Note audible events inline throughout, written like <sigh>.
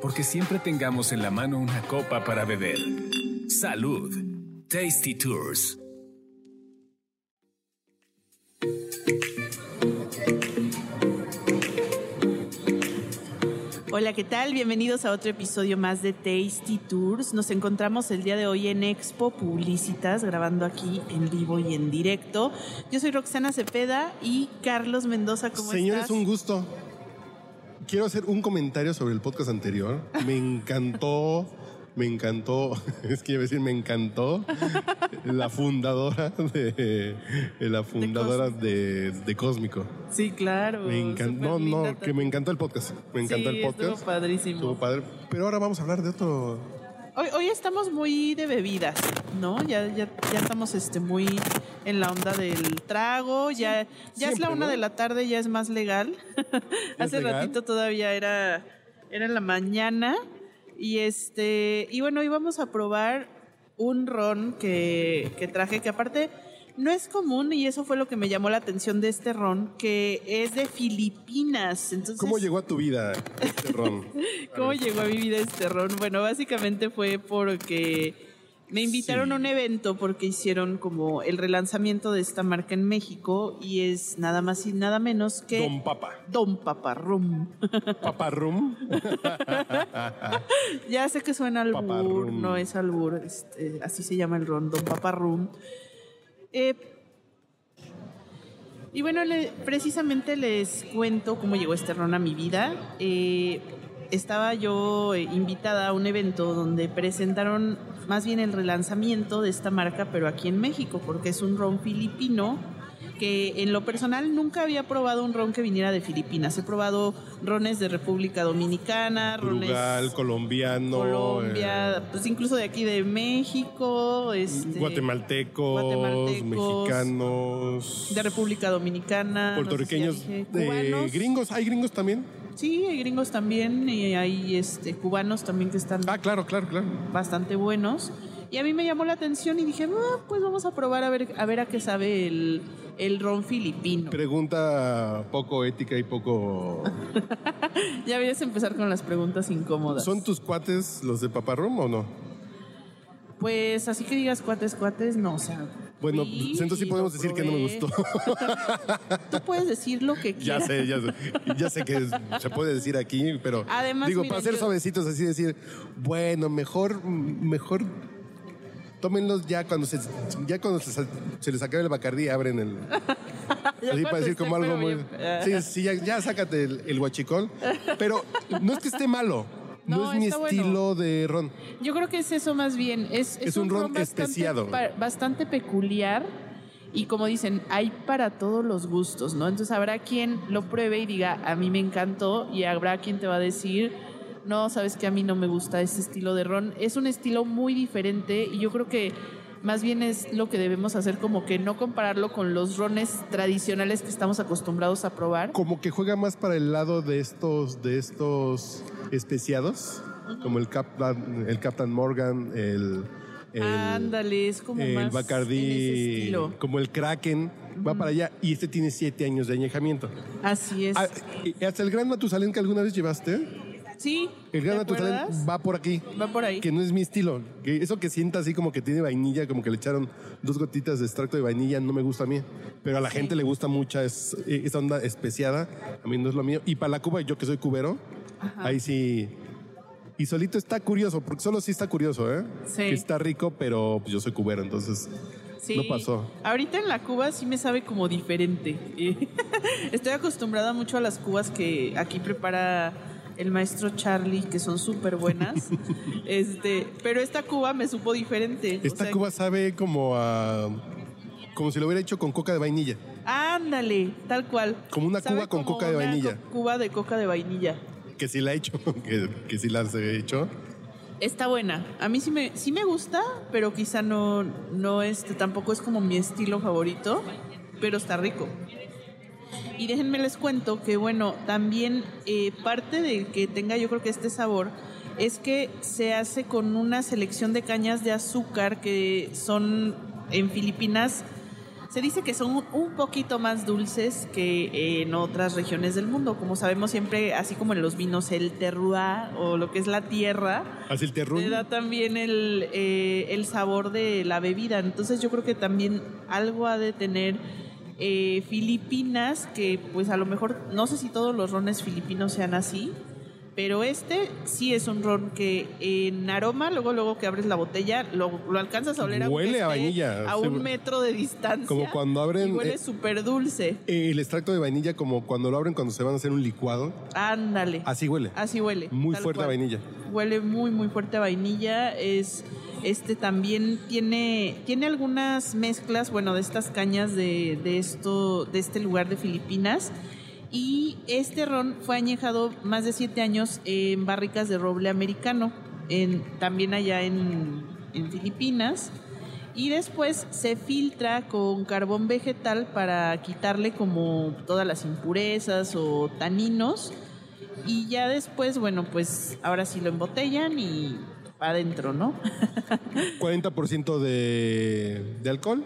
porque siempre tengamos en la mano una copa para beber. Salud. Tasty Tours. Hola, ¿qué tal? Bienvenidos a otro episodio más de Tasty Tours. Nos encontramos el día de hoy en Expo Publicitas, grabando aquí en vivo y en directo. Yo soy Roxana Cepeda y Carlos Mendoza, ¿cómo Señores, estás? un gusto. Quiero hacer un comentario sobre el podcast anterior. Me encantó, me encantó, <laughs> es que iba a decir, me encantó la fundadora de, la fundadora de, de Cósmico. Sí, claro. Me encantó, no, no, que me encantó el podcast. Me encantó Sí, el podcast. estuvo padrísimo. Estuvo padre. Pero ahora vamos a hablar de otro. Hoy, hoy estamos muy de bebidas, ¿no? Ya, ya, ya estamos este, muy en la onda del trago, ya, ya es la una ¿no? de la tarde, ya es más legal. <laughs> Hace legal? ratito todavía era, era en la mañana. Y este, y bueno, íbamos a probar un ron que, que traje, que aparte no es común, y eso fue lo que me llamó la atención de este ron, que es de Filipinas. Entonces, ¿Cómo llegó a tu vida este ron? <laughs> ¿Cómo llegó a mi vida este ron? Bueno, básicamente fue porque me invitaron Sí. a un evento porque hicieron como el relanzamiento de esta marca en México y es nada más y nada menos que Don Papa. Don Paparrum. Papa Rum. <laughs> <laughs> ya sé que suena albur, no es albur, este, así se llama el ron, Don Paparrum. Eh, y bueno, le- precisamente les cuento cómo llegó este ron a mi vida. Eh, estaba yo eh, invitada a un evento donde presentaron más bien el relanzamiento de esta marca, pero aquí en México, porque es un ron filipino que en lo personal nunca había probado un ron que viniera de Filipinas. He probado rones de República Dominicana, rones Brugal, colombiano. Colombia, eh, pues incluso de aquí de México, este, guatemaltecos, guatemaltecos, mexicanos. de República Dominicana, no sé si ya puertorriqueños, dije, de gringos, hay gringos también. Sí, hay gringos también y hay este cubanos también que están Ah, claro, claro, claro. bastante buenos. Y a mí me llamó la atención y dije, "Ah, pues vamos a probar a ver a ver a qué sabe el, el ron filipino. Pregunta poco ética y poco. <laughs> Ya vienes a empezar con las preguntas incómodas. ¿Son tus cuates los de Paparrum o no? Pues así que digas cuates, cuates, no, o sea. Bueno, entonces sí podemos decir que no me gustó. <laughs> Tú puedes decir lo que ya quieras. sé, ya sé. Ya sé que se puede decir aquí, pero. Además, digo, mira, para ser yo- suavecitos, así decir, bueno, mejor, mejor. Tómenlos ya cuando se, ya cuando se, se les acabe el bacardí, abren el. <laughs> Ya Así para decir como algo muy. bien. Sí, sí, ya, ya sácate el, el guachicol. Pero no es que esté malo. No, No, es mi bueno. estilo de ron. Yo creo que es eso más bien. Es, es, Es un ron bastante, especiado. bastante peculiar. Y como dicen, hay para todos los gustos, ¿no? Entonces habrá quien lo pruebe y diga, a mí me encantó. Y habrá quien te va a decir, no, sabes que a mí no me gusta este estilo de ron. Es un estilo muy diferente y yo creo que más bien es lo que debemos hacer, como que no compararlo con los rones tradicionales que estamos acostumbrados a probar. Como que juega más para el lado de estos, de estos especiados, como el Captain, el Captain Morgan, el, el, Ándale, es como el más estilo. como el Kraken, va para allá. Y este tiene siete años de añejamiento. Así es. Ah, hasta el Gran Matusalén que alguna vez llevaste, sí. el Gran ¿te Matusalén acuerdas? va por aquí. Va por ahí. Que no es mi estilo. Que eso que sienta así como que tiene vainilla, como que le echaron dos gotitas de extracto de vainilla, no me gusta a mí. Pero a la gente le gusta mucha es- esa onda especiada. A mí no es lo mío. Y para la Cuba, yo que soy cubero, ahí sí. Y solito está curioso, porque solo sí está curioso, ¿eh? Sí. Que está rico, pero pues, yo soy cubero, entonces Sí. no pasó. Ahorita en la Cuba sí me sabe como diferente. <laughs> Estoy acostumbrada mucho a las cubas que aquí prepara el maestro Charlie, que son súper buenas. <laughs> este, pero esta cuba me supo diferente. O Esta sea, Cuba sabe como a. Como si lo hubiera hecho con coca de vainilla. Ándale, tal cual. Como una cuba con coca de vainilla. Cuba de coca de vainilla. Que sí la he hecho, <laughs> que, que sí las he hecho. Está buena. A mí sí me, sí me gusta, pero quizá no, no este, tampoco es como mi estilo favorito, pero está rico. Y déjenme les cuento que, bueno, también eh, parte de que tenga yo creo que este sabor es que se hace con una selección de cañas de azúcar que son en Filipinas Se dice que son un poquito más dulces que en otras regiones del mundo. Como sabemos siempre, así como en los vinos, el terroir o lo que es la tierra, Así el terrón. le da también el, eh, el sabor de la bebida. Entonces yo creo que también algo ha de tener eh, Filipinas, que pues a lo mejor, no sé si todos los rones filipinos sean así, pero este sí es un ron que en aroma, luego luego que abres la botella, lo, lo alcanzas a oler Huele a vainilla, A un metro de distancia. Como cuando abren, Y huele eh, súper dulce. El extracto de vainilla, como cuando lo abren cuando se van a hacer un licuado, Ándale. así huele. Así huele. Muy fuerte a vainilla. Huele muy, muy fuerte a vainilla. Es, este también tiene, tiene algunas mezclas, bueno, de estas cañas de, de esto, de este lugar de Filipinas. Y este ron fue añejado más de siete años en barricas de roble americano, en, también allá en, Filipinas. Y después se filtra con carbón vegetal para quitarle como todas las impurezas o taninos. Y ya después, bueno, pues ahora sí lo embotellan y adentro, ¿no? <laughs> 40% de, de alcohol.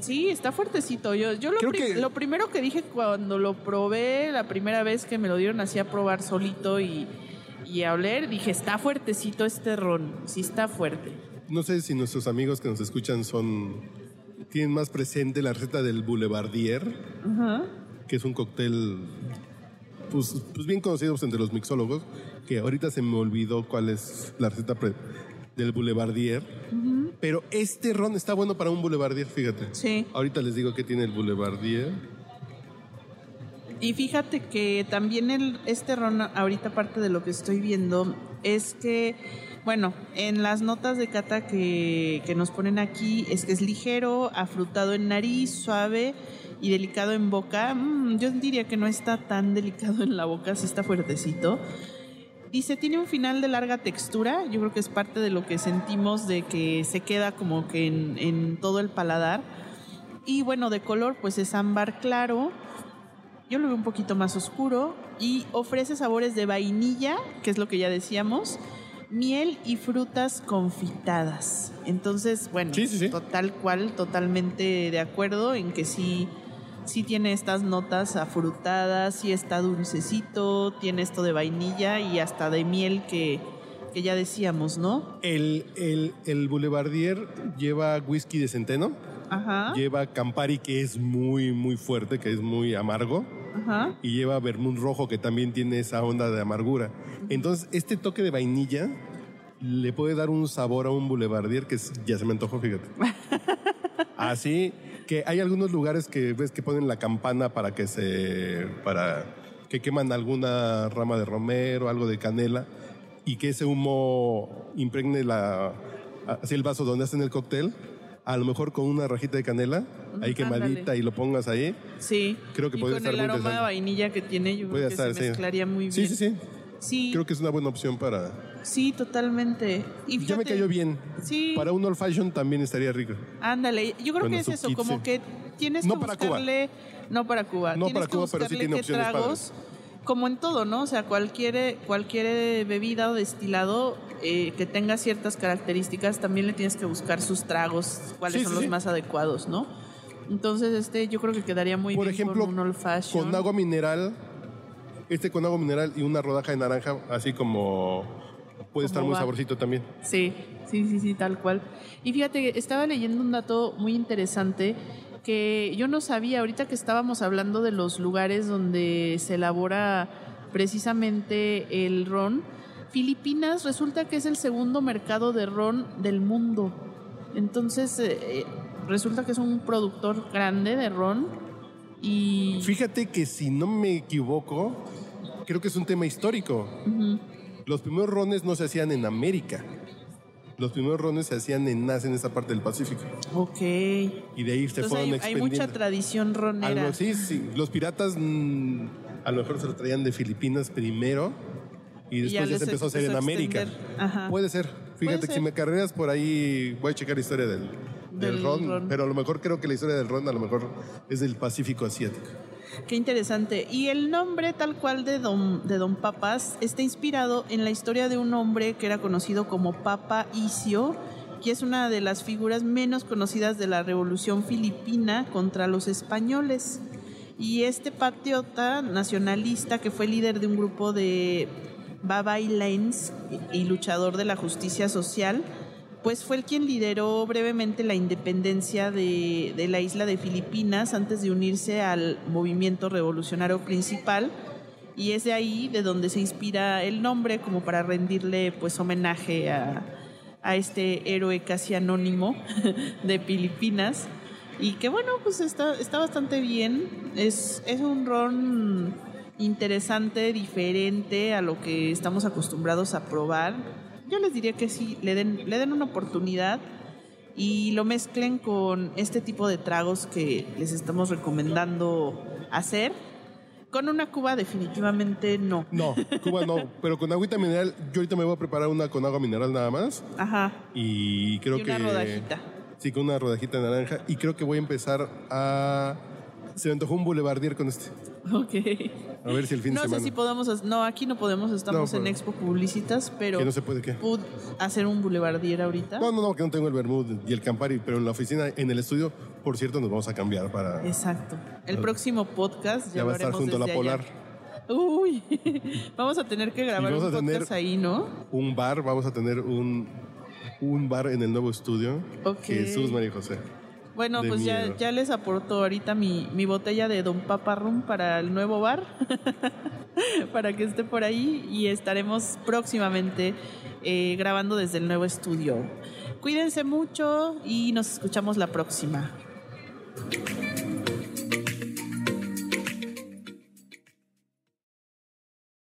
Sí, está fuertecito. Yo, yo lo, Creo pri- que- lo primero que dije cuando lo probé, la primera vez que me lo dieron así a probar solito y, y a oler, dije, está fuertecito este ron. Sí, está fuerte. No sé si nuestros amigos que nos escuchan son tienen más presente la receta del Boulevardier, que es un cóctel pues, pues bien conocido pues, entre los mixólogos, que ahorita se me olvidó cuál es la receta pre- del Boulevardier. Pero este ron está bueno para un Boulevardier, fíjate. Sí. Ahorita les digo que tiene el Boulevardier. Y fíjate que también el, este ron, ahorita parte de lo que estoy viendo, es que, bueno, en las notas de cata que, que nos ponen aquí, es que es ligero, afrutado en nariz, suave y delicado en boca. Mm, yo diría que no está tan delicado en la boca, sí está fuertecito. Dice, tiene un final de larga textura, yo creo que es parte de lo que sentimos de que se queda como que en, en todo el paladar. Y bueno, de color pues es ámbar claro, yo lo veo un poquito más oscuro y ofrece sabores de vainilla, que es lo que ya decíamos, miel y frutas confitadas. Entonces, bueno, Sí, sí, sí. total cual, totalmente de acuerdo en que sí, sí tiene estas notas afrutadas, sí está dulcecito, tiene esto de vainilla y hasta de miel que, que ya decíamos, ¿no? El, el, el Boulevardier lleva whisky de centeno, Ajá, lleva Campari, que es muy, muy fuerte, que es muy amargo. ajá. y lleva vermut rojo que también tiene esa onda de amargura. Entonces, este toque de vainilla le puede dar un sabor a un boulevardier que ya se me antojó, fíjate. <laughs> Así que hay algunos lugares que ves que ponen la campana para que se para que queman alguna rama de romero, algo de canela y que ese humo impregne la así el vaso donde hacen el cóctel. A lo mejor con una rajita de canela, ahí quemadita ándale. y lo pongas ahí. Sí. Creo que y puede con estar el muy aroma de vainilla que tiene, yo Puede creo que estar, se sí. mezclaría muy bien. Sí, sí, sí. Sí, Creo que es una buena opción para. Sí, totalmente. Y ya me cayó bien. Sí. Para un old fashion también estaría rico. Ándale, yo creo Bueno, que es eso, como que tienes No que para Cuba. buscarle, no para Cuba, No tienes para que Cuba, pero sí tiene opciones tragos, como en todo, ¿no? O sea, cualquier cualquier bebida o destilado eh, que tenga ciertas características, también le tienes que buscar sus tragos, cuáles Sí, son sí, los sí. más adecuados, ¿no? Entonces, este, yo creo que quedaría muy Por bien ejemplo, con un old fashion. con agua mineral, este con agua mineral y una rodaja de naranja, así como puede estar muy va. saborcito también. Sí, sí, sí, sí, tal cual. Y fíjate, estaba leyendo un dato muy interesante que yo no sabía ahorita que estábamos hablando de los lugares donde se elabora precisamente el ron. Filipinas resulta que es el segundo mercado de ron del mundo. Entonces, eh, eh, resulta que es un productor grande de ron y... Fíjate que si no me equivoco, creo que es un tema histórico. Ujú. Los primeros rones no se hacían en América. Los primeros rones se hacían en en esa parte del Pacífico. Ok. Y de ahí se Entonces fueron hay, hay expandiendo. mucha tradición ronera. Algo así, sí. Los piratas mm, a lo mejor se lo traían de Filipinas primero y Y ya después ya, se empezó a hacer en América. Ajá. Puede ser. Fíjate que ser. si me carreras por ahí, voy a checar la historia del, del, Del ron, ron. pero a lo mejor creo que la historia del ron a lo mejor es del Pacífico Asiático. Qué interesante. Y el nombre tal cual de Don, de Don Papas está inspirado en la historia de un hombre que era conocido como Papa Isio, y es una de las figuras menos conocidas de la Revolución Filipina contra los españoles. Y este patriota nacionalista que fue líder de un grupo de Lanes y luchador de la justicia social, pues fue el quien lideró brevemente la independencia de, de, la isla de Filipinas antes de unirse al movimiento revolucionario principal. Y es de ahí de donde se inspira el nombre como para rendirle pues homenaje a, a este héroe casi anónimo <laughs> de Filipinas. Y que bueno pues está, está bastante bien. Es, es un ron interesante diferente a lo que estamos acostumbrados a probar yo les diría que sí, le den, le den una oportunidad y lo mezclen con este tipo de tragos que les estamos recomendando hacer. Con una cuba definitivamente no. No, cuba no, <laughs> pero con agüita mineral, yo ahorita me voy a preparar una con agua mineral nada más. Ajá. Y creo y que... una rodajita. Sí, con una rodajita de naranja. Y creo que voy a empezar a... Se me antojó un boulevardier con este. Ok. A ver si el fin No de sé semana... si podemos, no, aquí no podemos, estamos No, en Expo Publicitas, pero Que no se puede, ¿qué? ¿puedo hacer un boulevardier ahorita? No, no, no, que no tengo el Bermud y el Campari, pero en la oficina, en el estudio, por cierto, nos vamos a cambiar para... Exacto. El próximo podcast ya, Ya va a estar junto a la allá. Polar. Uy, <laughs> vamos a tener que grabar un podcast ahí, ¿no? Un bar, vamos a tener un, un bar en el nuevo estudio. Ok. Jesús María José. Bueno, pues ya, ya les aporto ahorita mi, mi botella de Don Papa Rum para el nuevo bar, <laughs> para que esté por ahí y estaremos próximamente eh, grabando desde el nuevo estudio. Cuídense mucho y nos escuchamos la próxima.